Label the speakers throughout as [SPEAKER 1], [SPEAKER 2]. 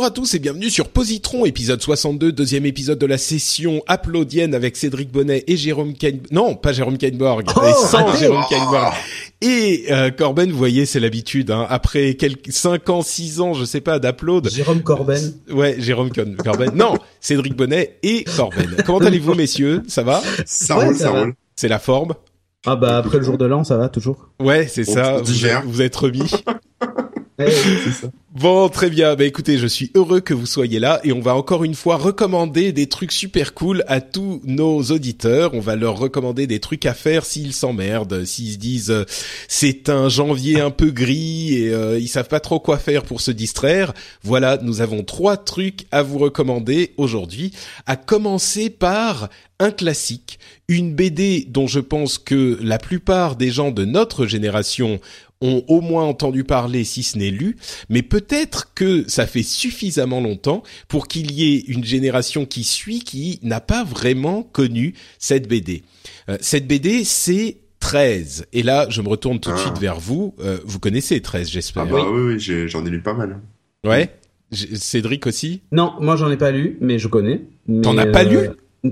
[SPEAKER 1] Bonjour à tous et bienvenue sur Positron, épisode 62, deuxième épisode de la session applaudienne avec Cédric Bonnet et Jérôme Kainborg. Non, pas Jérôme Kainborg, mais sans Jérôme Kainborg. Et euh, Corben, vous voyez, c'est l'habitude. Hein, après quelques 5 ans, 6 ans, je sais pas, d'applaud.
[SPEAKER 2] Jérôme Corben.
[SPEAKER 1] Ouais, Jérôme Con- Corben. Non, Cédric Bonnet et Corben. Comment allez-vous, messieurs? Ça va?
[SPEAKER 3] Ça roule,
[SPEAKER 2] ça
[SPEAKER 3] roule.
[SPEAKER 1] C'est la forme?
[SPEAKER 2] Ah bah après le jour de l'an, ça va toujours.
[SPEAKER 1] Ouais, c'est ça. vous êtes remis.
[SPEAKER 2] ça.
[SPEAKER 1] Bon, très bien. Bah écoutez, je suis heureux que vous soyez là et on va encore une fois recommander des trucs super cool à tous nos auditeurs. On va leur recommander des trucs à faire s'ils s'emmerdent, s'ils se disent euh, c'est un janvier un peu gris et euh, ils savent pas trop quoi faire pour se distraire. Voilà, nous avons trois trucs à vous recommander aujourd'hui. À commencer par un classique, une BD dont je pense que la plupart des gens de notre génération ont au moins entendu parler si ce n'est lu, mais peut-être que ça fait suffisamment longtemps pour qu'il y ait une génération qui suit qui n'a pas vraiment connu cette BD. Euh, cette BD, c'est 13. Et là, je me retourne tout de
[SPEAKER 3] Ah.
[SPEAKER 1] suite vers vous. Euh, vous connaissez 13, j'espère.
[SPEAKER 3] Ah bah oui, oui, j'en ai lu pas mal.
[SPEAKER 1] Ouais J- Cédric aussi?
[SPEAKER 2] Non, moi j'en ai pas lu, mais je connais.
[SPEAKER 1] T'en as pas lu?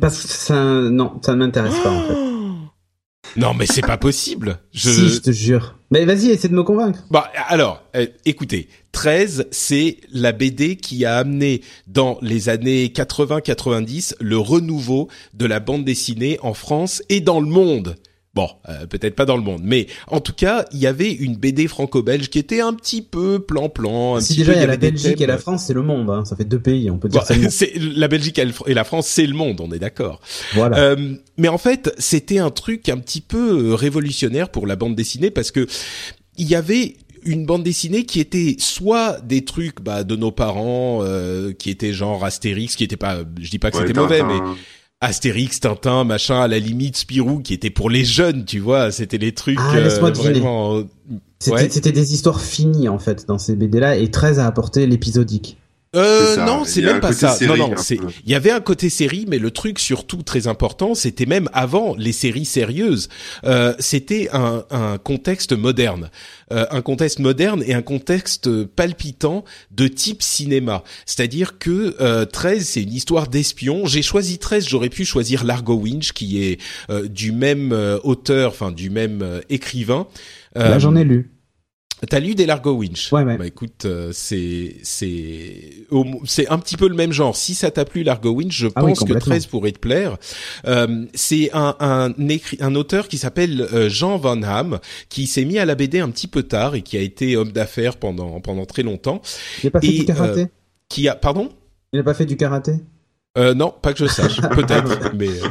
[SPEAKER 2] Parce que ça, non, ça ne m'intéresse pas en fait.
[SPEAKER 1] Non, mais c'est pas possible. Je...
[SPEAKER 2] Si, je te jure. Mais vas-y, essaie de me convaincre.
[SPEAKER 1] Bah alors, euh, écoutez, 13, c'est la BD qui a amené dans les années 80-90 le renouveau de la bande dessinée en France et dans le monde. Bon, euh, peut-être pas dans le monde, mais en tout cas, il y avait une BD franco-belge qui était un petit peu plan-plan. un
[SPEAKER 2] Si
[SPEAKER 1] petit
[SPEAKER 2] déjà
[SPEAKER 1] peu,
[SPEAKER 2] il y a la Belgique
[SPEAKER 1] thèmes.
[SPEAKER 2] et la France, c'est le monde. Hein. Ça fait deux pays, on peut dire
[SPEAKER 1] Bon, c'est la Belgique et la France, c'est le monde, on est d'accord.
[SPEAKER 2] Voilà.
[SPEAKER 1] Euh, mais en fait, c'était un truc un petit peu euh, révolutionnaire pour la bande dessinée parce que il y avait une bande dessinée qui était soit des trucs bah, de nos parents euh, qui étaient genre Astérix, qui était pas, je dis pas que
[SPEAKER 3] Ouais,
[SPEAKER 1] c'était mauvais, mais Astérix, Tintin, machin, à la limite Spirou, qui était pour les jeunes, tu vois, c'était les trucs
[SPEAKER 2] Ah, deviner.
[SPEAKER 1] vraiment.
[SPEAKER 2] C'était
[SPEAKER 1] ouais.
[SPEAKER 2] c'était des histoires finies en fait dans ces BD-là et 13 a apporté l'épisodique.
[SPEAKER 1] Euh,
[SPEAKER 3] ça,
[SPEAKER 1] non, c'est même pas
[SPEAKER 3] côté
[SPEAKER 1] ça.
[SPEAKER 3] série,
[SPEAKER 1] non, non, c'est. Il y avait un côté série, mais le truc surtout très important, c'était même avant les séries sérieuses. Euh, c'était un, un contexte moderne, Euh, un contexte moderne et un contexte palpitant de type cinéma. C'est-à-dire que euh, 13, c'est une histoire d'espion. J'ai choisi 13, j'aurais pu choisir Largo Winch, qui est euh, du même euh, auteur, enfin du même euh, écrivain. Euh,
[SPEAKER 2] Là, j'en ai lu.
[SPEAKER 1] T'as lu des Largo Winch
[SPEAKER 2] Ouais, ouais.
[SPEAKER 1] Bah écoute, euh, c'est c'est c'est un petit peu le même genre. Si ça t'a plu Largo Winch, je
[SPEAKER 2] Ah oui,
[SPEAKER 1] pense que
[SPEAKER 2] complètement.
[SPEAKER 1] 13 pourrait te plaire. Euh, c'est un un écrit un auteur qui s'appelle euh, Jean Van Ham qui s'est mis à la BD un petit peu tard et qui a été homme d'affaires pendant pendant très longtemps.
[SPEAKER 2] Il a pas fait
[SPEAKER 1] Et,
[SPEAKER 2] du karaté?
[SPEAKER 1] Qui a pardon?
[SPEAKER 2] Il a pas fait du karaté?
[SPEAKER 1] Euh, non, pas que je sache, peut-être, mais euh,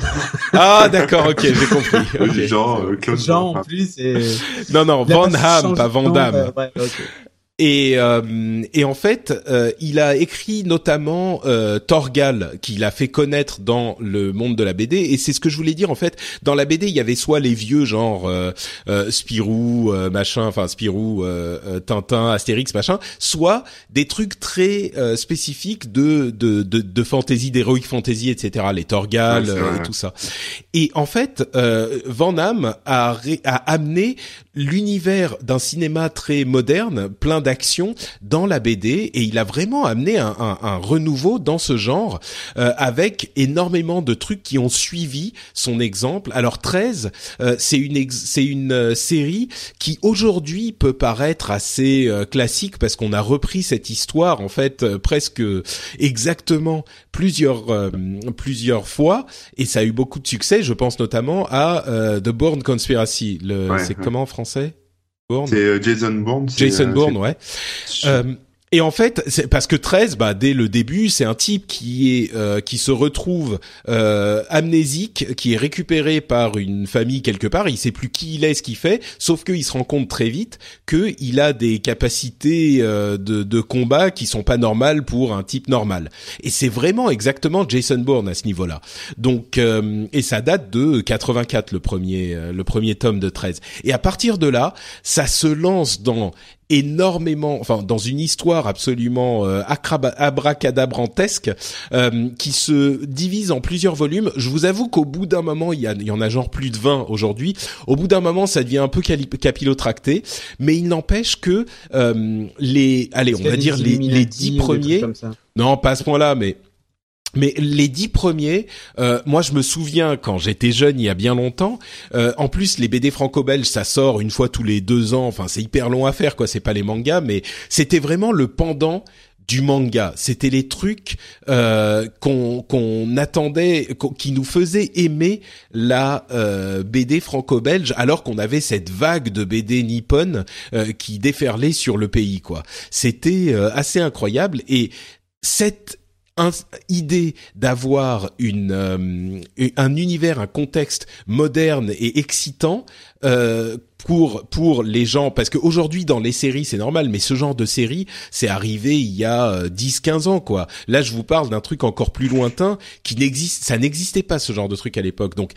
[SPEAKER 1] ah d'accord, ok, j'ai compris. ok.
[SPEAKER 3] Jean, euh, Claude
[SPEAKER 2] Jean en plus et.
[SPEAKER 1] Non non, Van
[SPEAKER 2] pas
[SPEAKER 1] Ham, pas Van Damme.
[SPEAKER 2] euh, ouais.
[SPEAKER 1] Et, euh, et en fait, euh, il a écrit notamment euh, Torgal, qu'il a fait connaître dans le monde de la BD. Et c'est ce que je voulais dire en fait. Dans la BD, il y avait soit les vieux genre euh, euh, Spirou, euh, machin, enfin Spirou, Tintin, Astérix, machin, soit des trucs très euh, spécifiques de de de, de fantasy, d'heroic fantasy, etc. Les Torgal
[SPEAKER 3] Ouais,
[SPEAKER 1] et tout ça. Et en fait, euh, Van Damme a, a amené l'univers d'un cinéma très moderne, plein d'action dans la BD et il a vraiment amené un, un, un renouveau dans ce genre euh, avec énormément de trucs qui ont suivi son exemple. Alors 13, euh, c'est une c'est une euh, série qui aujourd'hui peut paraître assez classique parce qu'on a repris cette histoire en fait presque exactement plusieurs plusieurs fois et ça a eu beaucoup de succès. Je pense notamment à The Bourne Conspiracy. Le, c'est comment en français?
[SPEAKER 3] C'est Jason Bourne.
[SPEAKER 1] Jason Bourne, ouais. Et en fait, c'est parce que 13, bah, dès le début, c'est un type qui est euh, qui se retrouve euh, amnésique, qui est récupéré par une famille quelque part. Il sait plus qui il est, ce qu'il fait, sauf qu'il se rend compte très vite que il a des capacités euh, de, de combat qui sont pas normales pour un type normal. Et c'est vraiment exactement Jason Bourne à ce niveau-là. Donc, euh, et ça date de 84 le premier euh, le premier tome de 13. Et à partir de là, ça se lance dans énormément, enfin dans une histoire absolument euh, abracadabrantesque euh, qui se divise en plusieurs volumes. Je vous avoue qu'au bout d'un moment, il y, il y en a genre plus de 20 aujourd'hui. Au bout d'un moment, ça devient un peu capillotracté, mais il n'empêche que euh, les, allez, on va dire les, les dix premiers. Non, pas à ce point-là, mais mais les dix premiers, euh, moi je me souviens quand j'étais jeune il y a bien longtemps. Euh, en plus les BD franco-belges ça sort une fois tous les deux ans. Enfin c'est hyper long à faire quoi. C'est pas les mangas, mais c'était vraiment le pendant du manga. C'était les trucs euh, qu'on attendait, qui nous faisaient aimer la euh, BD franco-belge, alors qu'on avait cette vague de BD nippon euh, qui déferlait sur le pays. quoi. C'était euh, assez incroyable et cette idée d'avoir une euh, un univers, un contexte moderne et excitant euh, pour pour les gens parce qu'aujourd'hui dans les séries c'est normal mais ce genre de série c'est arrivé il y a 10 euh, 15 ans quoi. Là je vous parle d'un truc encore plus lointain qui n'existe ça n'existait pas ce genre de truc à l'époque. Donc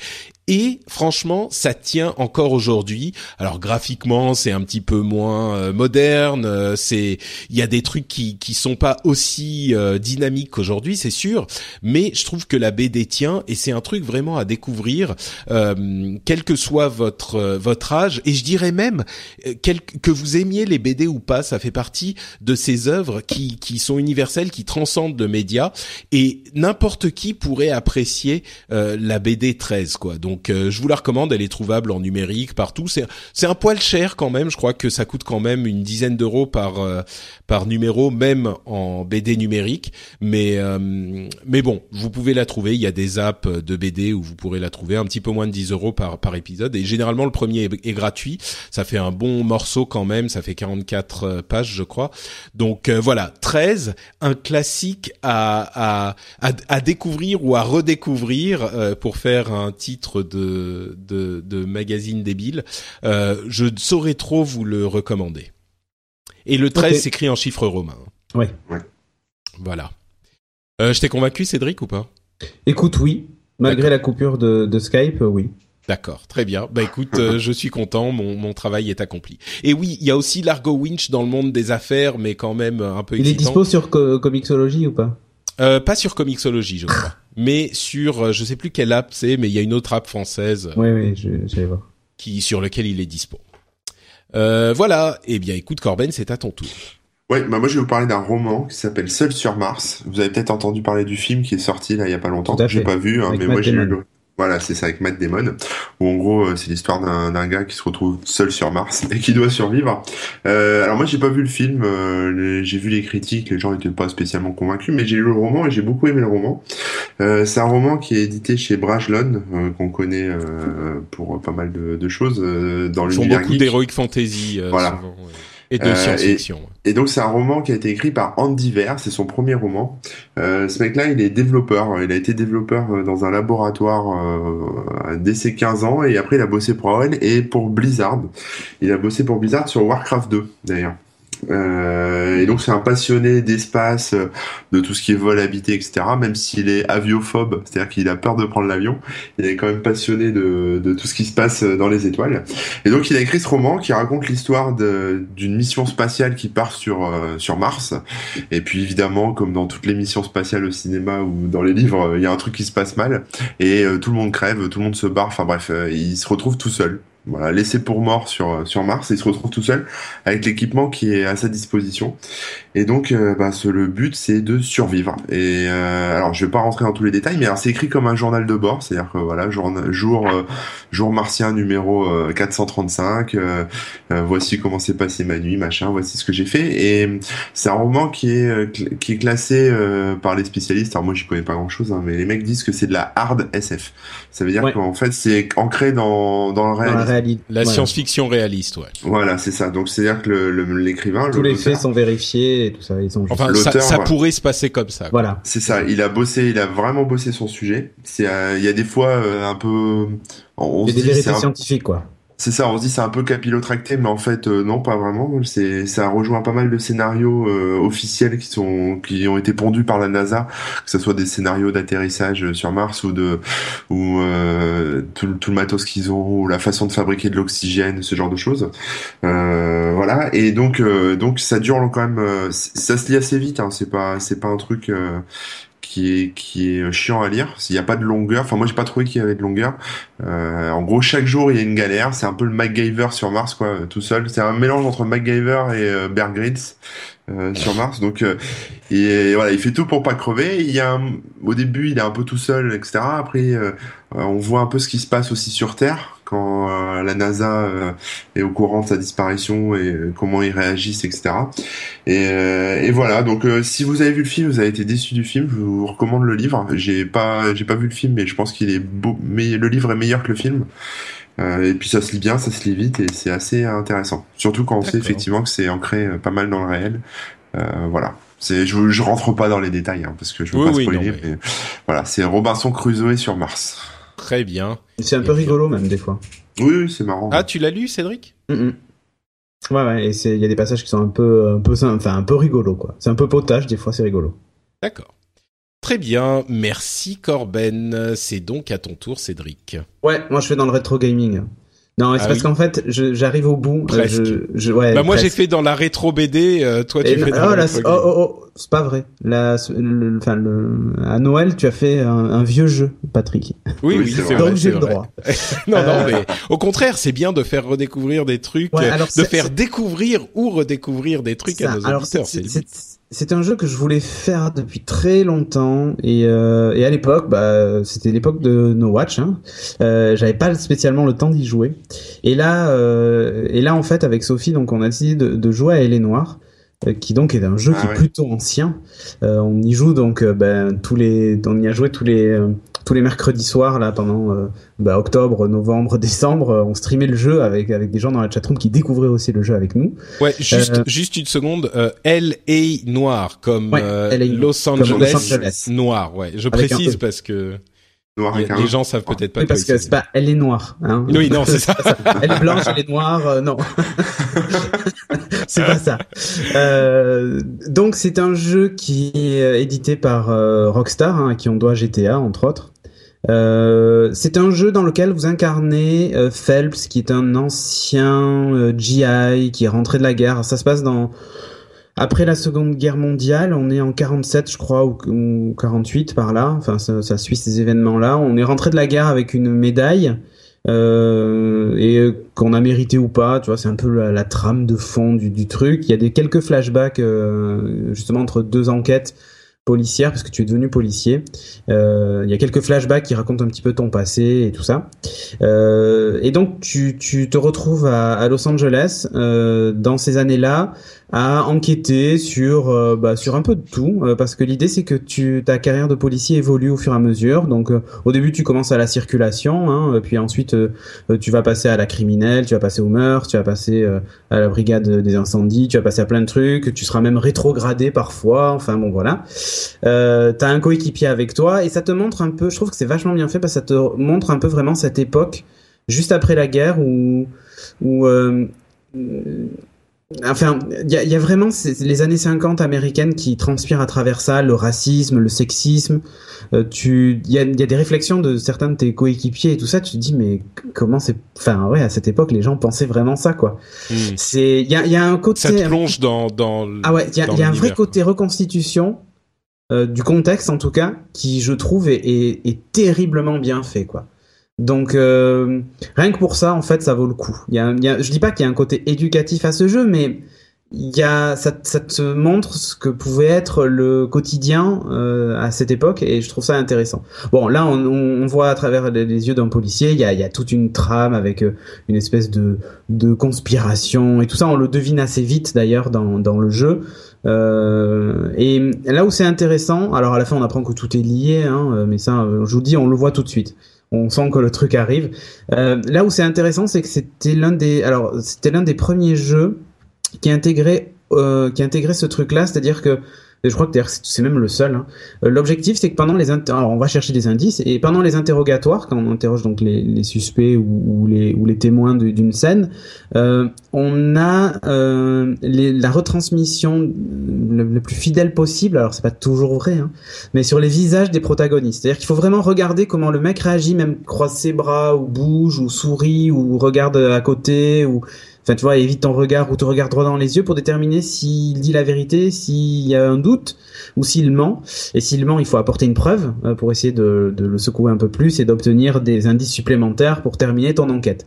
[SPEAKER 1] et franchement, ça tient encore aujourd'hui. Alors graphiquement, c'est un petit peu moins euh, moderne. Euh, c'est, il y a des trucs qui qui sont pas aussi euh, dynamiques qu'aujourd'hui, c'est sûr. Mais je trouve que la BD tient et c'est un truc vraiment à découvrir, quel que soit votre votre âge. Je dirais même quel, que vous aimiez les BD ou pas, ça fait partie de ces œuvres qui sont universelles, qui transcendent le média. Et n'importe qui pourrait apprécier la BD 13, quoi. Donc euh, je vous la recommande, elle est trouvable en numérique partout. C'est un poil cher quand même, je crois que ça coûte quand même une dizaine d'euros par euh, numéro même en BD numérique, mais euh, bon, vous pouvez la trouver, il y a des apps de BD où vous pourrez la trouver un petit peu moins de 10 euros par épisode et généralement le premier est, gratuit, ça fait un bon morceau quand même, ça fait 44 pages je crois. Donc voilà, 13, un classique à à à, à découvrir ou à redécouvrir pour faire un titre de, de, de magazine débile, euh, je saurais trop vous le recommander. Et le 13 s'écrit en chiffres romains.
[SPEAKER 2] Ouais.
[SPEAKER 1] Voilà. Euh, je t'ai convaincu, Cédric, ou pas?
[SPEAKER 2] Écoute, oui. Malgré la coupure de, de Skype, oui.
[SPEAKER 1] D'accord, très bien. Bah écoute, euh, je suis content, mon, mon travail est accompli. Et oui, il y a aussi Largo Winch dans le monde des affaires, mais quand même un peu
[SPEAKER 2] Il est dispo sur Comixology ou pas?
[SPEAKER 1] Euh, Pas sur Comixology, je crois mais sur euh, je sais plus quelle app c'est, mais il y a une autre app française.
[SPEAKER 2] Oui, oui, j'allais voir.
[SPEAKER 1] Qui sur lequel il est dispo. Euh, voilà. Eh bien, écoute, Corben, c'est à ton tour.
[SPEAKER 3] Ouais, bah moi je vais vous parler d'un roman qui s'appelle Seul sur Mars. Vous avez peut-être entendu parler du film qui est sorti là il y a pas longtemps. J'ai pas vu, hein, mais moi j'ai eu voilà, c'est ça avec Matt Damon, où en gros euh, c'est l'histoire d'un gars qui se retrouve seul sur Mars et qui doit survivre. Euh, alors moi j'ai pas vu le film, euh, j'ai vu les critiques, les gens étaient pas spécialement convaincus, mais j'ai lu le roman et j'ai beaucoup aimé le roman. Euh, c'est un roman qui est édité chez Brajlon, euh, qu'on connaît pour pas mal de, de choses dans l'univers.
[SPEAKER 1] Ils font beaucoup d'heroic fantasy. voilà. Souvent, et de euh, science-fiction.
[SPEAKER 3] et, donc c'est un roman qui a été écrit par Andy Ver, c'est son premier roman. Euh, ce mec-là, il est développeur. Il a été développeur euh, dans un laboratoire euh, dès ses 15 ans et après il a bossé pour AOL et pour Blizzard. Il a bossé pour Blizzard sur Warcraft 2 d'ailleurs. Euh, et donc c'est un passionné d'espace, de tout ce qui est vol habité, etc. Même s'il est aviophobe, c'est-à-dire qu'il a peur de prendre l'avion, il est quand même passionné de, de, tout ce qui se passe dans les étoiles. Et donc il a écrit ce roman qui raconte l'histoire d'une mission spatiale qui part sur euh, sur Mars. Et puis évidemment, comme dans toutes les missions spatiales au cinéma ou dans les livres, il y a un truc qui se passe mal et euh, tout le monde crève, tout le monde se barre. Enfin bref, il se retrouve tout seul voilà, laissé pour mort sur sur Mars. Et il se retrouve tout seul avec l'équipement qui est à sa disposition. Et donc, euh, bah, ce, le but, c'est de survivre. Et euh, alors, je vais pas rentrer dans tous les détails, mais c'est écrit comme un journal de bord, c'est-à-dire que voilà, jour jour euh, jour martien numéro 435. voici comment s'est passée ma nuit, machin. Voici ce que j'ai fait. Et c'est un roman qui est qui est classé par les spécialistes. Alors moi, j'y connais pas grand-chose, hein, mais les mecs disent que c'est de la hard SF. Ça veut dire qu'en fait, c'est ancré dans dans le
[SPEAKER 1] La science-fiction réaliste, ouais.
[SPEAKER 3] Voilà, c'est ça. Donc c'est-à-dire que l'écrivain,
[SPEAKER 2] tous les faits sont vérifiés et tout ça. Ils sont
[SPEAKER 1] enfin, ça, ça pourrait se passer comme ça.
[SPEAKER 2] Voilà.
[SPEAKER 3] C'est ça. Il a bossé, il a vraiment bossé son sujet. C'est, euh, il y a des fois euh, un peu.
[SPEAKER 2] On il y a des vérités scientifiques, quoi.
[SPEAKER 3] C'est ça, on se dit c'est un peu capillotracté, mais en fait euh, non, pas vraiment. C'est ça rejoint pas mal de scénarios euh, officiels qui sont qui ont été pondus par la NASA, que ce soit des scénarios d'atterrissage sur Mars ou de ou euh, tout, tout, le matos qu'ils ont, ou la façon de fabriquer de l'oxygène, ce genre de choses. voilà. Et donc donc ça dure quand même, ça se lit assez vite. Hein, c'est pas c'est pas un truc qui est qui est chiant à lire. S'il n'y a pas de longueur, enfin moi j'ai pas trouvé qu'il y avait de longueur. Euh, en gros, chaque jour il y a une galère. C'est un peu le MacGyver sur Mars, quoi, tout seul. C'est un mélange entre MacGyver et euh. Euh, sur Mars. Donc, euh, et, voilà, il fait tout pour pas crever. Il y a au début, il est un peu tout seul, etc. Après, euh, on voit un peu ce qui se passe aussi sur Terre quand la NASA est au courant de sa disparition et comment ils réagissent, etc. Et, et voilà. Donc, si vous avez vu le film, vous avez été déçu du film, je vous recommande le livre. J'ai pas, j'ai pas vu le film, mais je pense qu'il est beau. Mais le livre est meilleur que le film. Euh, et puis ça se lit bien, ça se lit vite et c'est assez intéressant. Surtout quand on sait effectivement que c'est ancré euh, pas mal dans le réel. Euh, voilà. C'est, je, je rentre pas dans les détails hein, parce que je veux pas spoiler. mais... Voilà, c'est Robinson Crusoe sur Mars.
[SPEAKER 1] Très bien.
[SPEAKER 2] C'est un peu rigolo même des fois.
[SPEAKER 3] Oui, oui c'est marrant.
[SPEAKER 1] Ah, tu l'as lu, Cédric? Mm
[SPEAKER 2] Ouais, ouais. Et il y a des passages qui sont un peu, un peu, enfin un peu rigolo quoi. C'est un peu potage, des fois c'est rigolo.
[SPEAKER 1] D'accord. Très bien, merci Corben. C'est donc à ton tour, Cédric.
[SPEAKER 2] Ouais, moi je fais dans le rétro gaming. Non, c'est ah parce qu'en fait, j'arrive au bout.
[SPEAKER 1] Euh, presque. Je, ouais, bah moi j'ai fait dans la rétro BD, euh, toi tu fais dans
[SPEAKER 2] oh, la oh, oh, oh, c'est pas vrai. La, enfin, le, à Noël, tu as fait un, vieux jeu, Patrick.
[SPEAKER 1] Oui, oui,
[SPEAKER 2] c'est Donc j'ai le droit.
[SPEAKER 1] non, non, euh, mais au contraire, c'est bien de faire redécouvrir des trucs, de faire découvrir ou redécouvrir des trucs à nos auditeurs. C'est
[SPEAKER 2] c'est un jeu que je voulais faire depuis très longtemps et, euh, et à l'époque, bah, c'était l'époque de No Watch. Hein. Euh, J'avais pas spécialement le temps d'y jouer. Et là, euh, et là en fait, avec Sophie, donc on a décidé de, de jouer à Elle est Noire euh, qui donc est un jeu qui est ah plutôt ancien. Euh, on y joue donc euh, ben, tous les, on y a joué tous les tous les mercredis soirs là pendant ben, octobre, novembre, décembre. on streamait le jeu avec avec des gens dans la chatroom qui découvraient aussi le jeu avec nous.
[SPEAKER 1] Ouais, juste juste une seconde. L A noir comme Los, Angeles noir. Ouais, je précise parce que les gens savent peut-être pas.
[SPEAKER 2] Oui, parce que c'est pas, elle est noire. Hein.
[SPEAKER 1] Oui, non, c'est ça.
[SPEAKER 2] elle est blanche, elle est noire. Euh, non, c'est pas ça. Euh, donc c'est un jeu qui est euh, édité par euh, Rockstar, hein, à qui on doit GTA entre autres. Euh, c'est un jeu dans lequel vous incarnez Phelps, qui est un ancien GI qui est rentré de la guerre. Ça se passe dans après la Seconde Guerre mondiale, on est en 47, je crois, ou, 48 par là. Enfin, ça, ça suit ces événements-là. On est rentré de la guerre avec une médaille. Euh, et qu'on a mérité ou pas, tu vois, c'est un peu la, trame de fond du, du, truc. Il y a des quelques flashbacks euh, justement entre deux enquêtes policière parce que tu es devenu policier. Euh, il y a quelques flashbacks qui racontent un petit peu ton passé et tout ça. Euh, et donc tu, te retrouves à, à Los Angeles euh, dans ces années-là à enquêter sur euh, bah, sur un peu de tout euh, parce que l'idée c'est que tu ta carrière de policier évolue au fur et à mesure. Donc euh, au début tu commences à la circulation, hein, puis ensuite tu vas passer à la criminelle, tu vas passer au meurtre, tu vas passer à la brigade des incendies, tu vas passer à plein de trucs. Tu seras même rétrogradé parfois. Enfin bon voilà. Euh, t'as un coéquipier avec toi et ça te montre un peu. Je trouve que c'est vachement bien fait parce que ça te montre un peu vraiment cette époque juste après la guerre où où euh, Enfin, il y a, y a, vraiment les années 50 américaines qui transpirent à travers ça, le racisme, le sexisme. Euh, tu, il y a, y a, des réflexions de certains de tes coéquipiers et tout ça. Tu te dis mais comment c'est, enfin ouais, à cette époque les gens pensaient vraiment ça quoi. C'est, il y a, y a un côté.
[SPEAKER 1] Ça te plonge dans dans.
[SPEAKER 2] Ah ouais, il y a, y a un vrai côté reconstitution euh, du contexte en tout cas qui je trouve est, est, est terriblement bien fait quoi. Donc rien que pour ça, en fait, ça vaut le coup. Il y a, y a, je dis pas qu'il y a un côté éducatif à ce jeu, mais il y a ça, ça, te montre ce que pouvait être le quotidien euh, à cette époque et je trouve ça intéressant. Bon, là on, on voit à travers les, yeux d'un policier, il y a, y a toute une trame avec euh, une espèce de, de conspiration et tout ça. On le devine assez vite d'ailleurs dans, dans le jeu. Euh, et là où c'est intéressant, alors à la fin on apprend que tout est lié, hein, mais ça, je vous dis, on le voit tout de suite on sent que le truc arrive. Euh, là où c'est intéressant, c'est que c'était l'un des, alors c'était l'un des premiers jeux qui a intégré euh, qui a intégré ce truc là, c'est-à-dire que je crois que c'est même le seul. Hein. Euh, l'objectif, c'est que pendant les alors on va chercher des indices et pendant les interrogatoires, quand on interroge donc les, les suspects ou, ou, les ou les témoins d'une scène, euh, on a euh, les, la retransmission le, plus fidèle possible. Alors c'est pas toujours vrai, hein, mais sur les visages des protagonistes. C'est-à-dire qu'il faut vraiment regarder comment le mec réagit, même croise ses bras ou bouge ou sourit ou regarde à côté ou Enfin, tu vois, évite ton regard ou te regarde droit dans les yeux pour déterminer s'il dit la vérité, s'il y a un doute ou s'il ment. Et s'il ment, il faut apporter une preuve euh, pour essayer de, de le secouer un peu plus et d'obtenir des indices supplémentaires pour terminer ton enquête.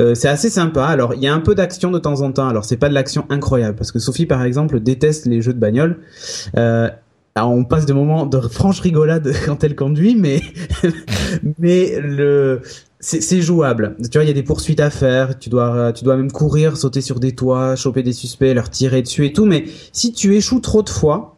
[SPEAKER 2] Euh, c'est assez sympa. Alors, il y a un peu d'action de temps en temps. Alors, c'est pas de l'action incroyable parce que Sophie, par exemple, déteste les jeux de bagnole. Euh, on passe des moments de franche rigolade quand elle conduit, mais mais le c'est jouable. Tu vois, il y a des poursuites à faire. Tu dois, tu dois même courir, sauter sur des toits, choper des suspects, leur tirer dessus et tout. Mais si tu échoues trop de fois,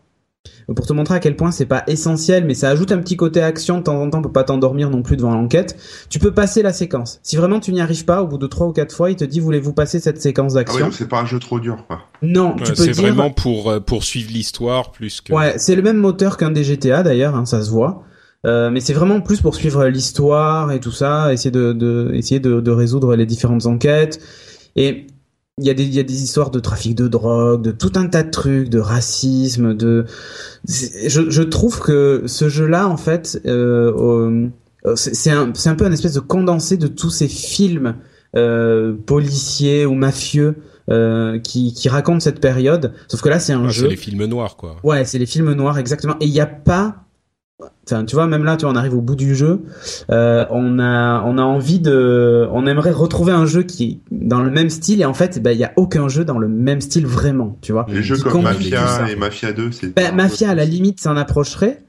[SPEAKER 2] pour te montrer à quel point c'est pas essentiel, mais ça ajoute un petit côté action de temps en temps pour pas t'endormir non plus devant l'enquête. Tu peux passer la séquence. Si vraiment tu n'y arrives pas, au bout de trois ou quatre fois, il te dit voulez-vous passer cette séquence d'action
[SPEAKER 3] ah oui, c'est pas un jeu trop dur, quoi.
[SPEAKER 2] Non, tu peux
[SPEAKER 1] C'est vraiment pour euh, poursuivre l'histoire plus que.
[SPEAKER 2] Ouais, c'est le même moteur qu'un des GTA d'ailleurs, hein, ça se voit. Euh, mais c'est vraiment plus pour suivre l'histoire et tout ça, essayer de, de essayer de, de, résoudre les différentes enquêtes. Et il y a des il y a des histoires de trafic de drogue, de tout un tas de trucs, de racisme, de. Je, je trouve que ce jeu-là, en fait, euh, c'est un c'est un peu un espèce de condensé de tous ces films euh, policiers ou mafieux. Euh, qui, qui racontent cette période. Sauf que là, c'est un
[SPEAKER 1] ah,
[SPEAKER 2] jeu.
[SPEAKER 1] C'est les films noirs, quoi.
[SPEAKER 2] Ouais, c'est les films noirs, exactement. Et il n'y a pas tu vois, même là, tu vois, on arrive au bout du jeu. Euh, on a, on a envie de, on aimerait retrouver un jeu qui est dans le même style. Et en fait, bah, il y a aucun jeu dans le même style vraiment, tu vois.
[SPEAKER 3] Les jeux comme Mafia et Mafia 2, c'est.
[SPEAKER 2] Bah, Mafia, à la limite, s'en approcherait.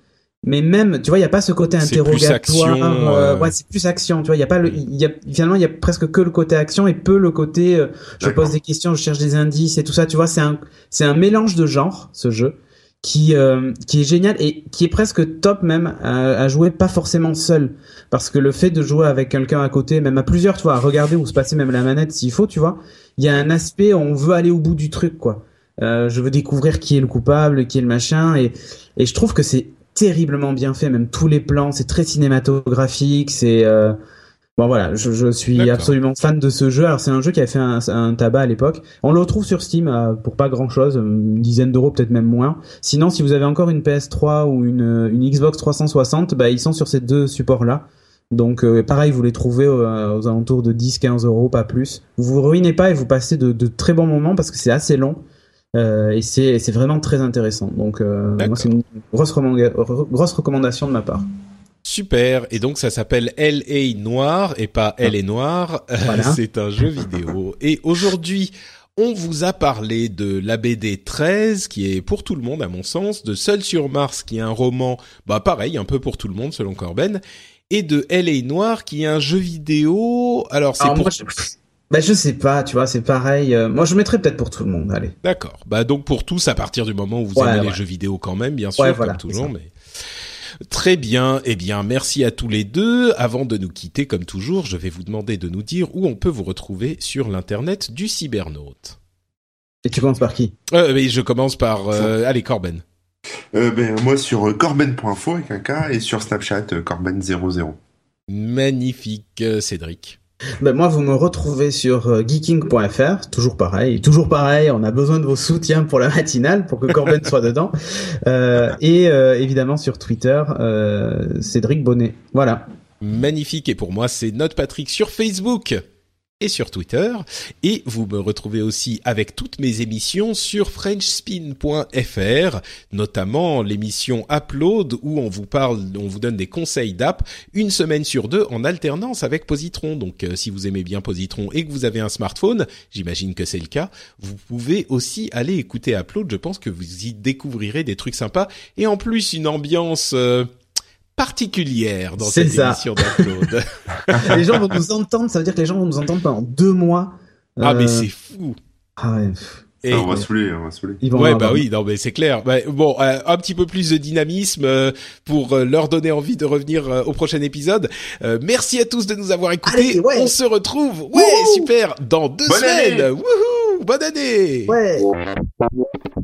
[SPEAKER 2] Mais même, tu vois, il y a pas ce côté interrogatoire.
[SPEAKER 1] Action,
[SPEAKER 2] euh, ouais, c'est plus action. Tu vois, il y a pas le, il y a finalement, il y a presque que le côté action et peu le côté. Euh, je pose des questions, je cherche des indices et tout ça. Tu vois, c'est un, c'est un mélange de genres ce jeu qui euh, qui est génial et qui est presque top même à, à, jouer pas forcément seul. Parce que le fait de jouer avec quelqu'un à côté même à plusieurs tu vois à regarder ou se passer même la manette s'il faut tu vois il y a un aspect où on veut aller au bout du truc quoi. Euh, je veux découvrir qui est le coupable qui est le machin et et je trouve que c'est terriblement bien fait même tous les plans c'est très cinématographique c'est euh, Bon voilà, je, je suis absolument fan de ce jeu. Alors c'est un jeu qui a fait un, un tabac à l'époque. On le retrouve sur Steam euh, pour pas grand chose, une dizaine d'euros peut-être même moins. Sinon, si vous avez encore une PS3 ou une, une Xbox 360, bah ils sont sur ces deux supports là. Donc euh, pareil, vous les trouvez aux, aux alentours de 10-15 euros, pas plus. Vous vous ruinez pas et vous passez de, de très bons moments parce que c'est assez long. Euh, et c'est vraiment très intéressant. Donc euh, moi c'est une grosse, grosse recommandation de ma part.
[SPEAKER 1] Super. Et donc ça s'appelle L.A. Noir et pas Elle est Noire. Voilà. C'est un jeu vidéo. Et aujourd'hui, on vous a parlé de la BD 13, qui est pour tout le monde à mon sens, de Seul sur Mars, qui est un roman, bah pareil, un peu pour tout le monde selon Corben, et de L.A. Noir, qui est un jeu vidéo. Alors c'est pour.
[SPEAKER 2] Moi, je... Bah je sais pas, tu vois, c'est pareil. Euh, moi je mettrais peut-être pour tout le monde, allez.
[SPEAKER 1] D'accord. Bah donc pour tous à partir du moment où vous ouais, aimez ouais. les jeux vidéo quand même, bien sûr,
[SPEAKER 2] ouais,
[SPEAKER 1] comme
[SPEAKER 2] voilà,
[SPEAKER 1] toujours, mais Très bien. Eh bien, merci à tous les deux. Avant de nous quitter, comme toujours, je vais vous demander de nous dire où on peut vous retrouver sur l'internet du cybernaute.
[SPEAKER 2] Et tu commences par qui?
[SPEAKER 1] Euh, mais Je commence par... Euh, allez, Corben.
[SPEAKER 3] Euh, ben, moi sur corben.info avec un K et sur Snapchat corben00.
[SPEAKER 1] Magnifique, Cédric.
[SPEAKER 2] Ben moi, vous me retrouvez sur euh, geeking.fr, toujours pareil, toujours pareil. On a besoin de vos soutiens pour la matinale, pour que Corben soit dedans, euh, et euh, évidemment sur Twitter, euh, Cédric Bonnet. Voilà.
[SPEAKER 1] Magnifique. Et pour moi, c'est Note Patrick sur Facebook. Et sur Twitter. Et vous me retrouvez aussi avec toutes mes émissions sur frenchspin.fr, notamment l'émission Upload où on vous parle, on vous donne des conseils d'app une semaine sur deux en alternance avec Positron. Donc euh, si vous aimez bien Positron et que vous avez un smartphone, j'imagine que c'est le cas, vous pouvez aussi aller écouter Upload. Je pense que vous y découvrirez des trucs sympas et en plus une ambiance... Euh, particulière dans cette émission d'Upload.
[SPEAKER 2] les gens vont nous entendre, ça veut dire que les gens vont nous entendre pendant deux mois.
[SPEAKER 1] Ah mais euh, c'est fou.
[SPEAKER 2] Ah ouais.
[SPEAKER 3] Et on va saouler, on va saouler.
[SPEAKER 1] ouais, bah oui, non, mais c'est clair. Bah, bon, euh, un petit peu plus de dynamisme euh, pour leur donner envie de revenir au prochain épisode. merci à tous de nous avoir écoutés. On se retrouve, ouais, super, dans deux semaines. Wouhou, bonne année.
[SPEAKER 2] Ouais.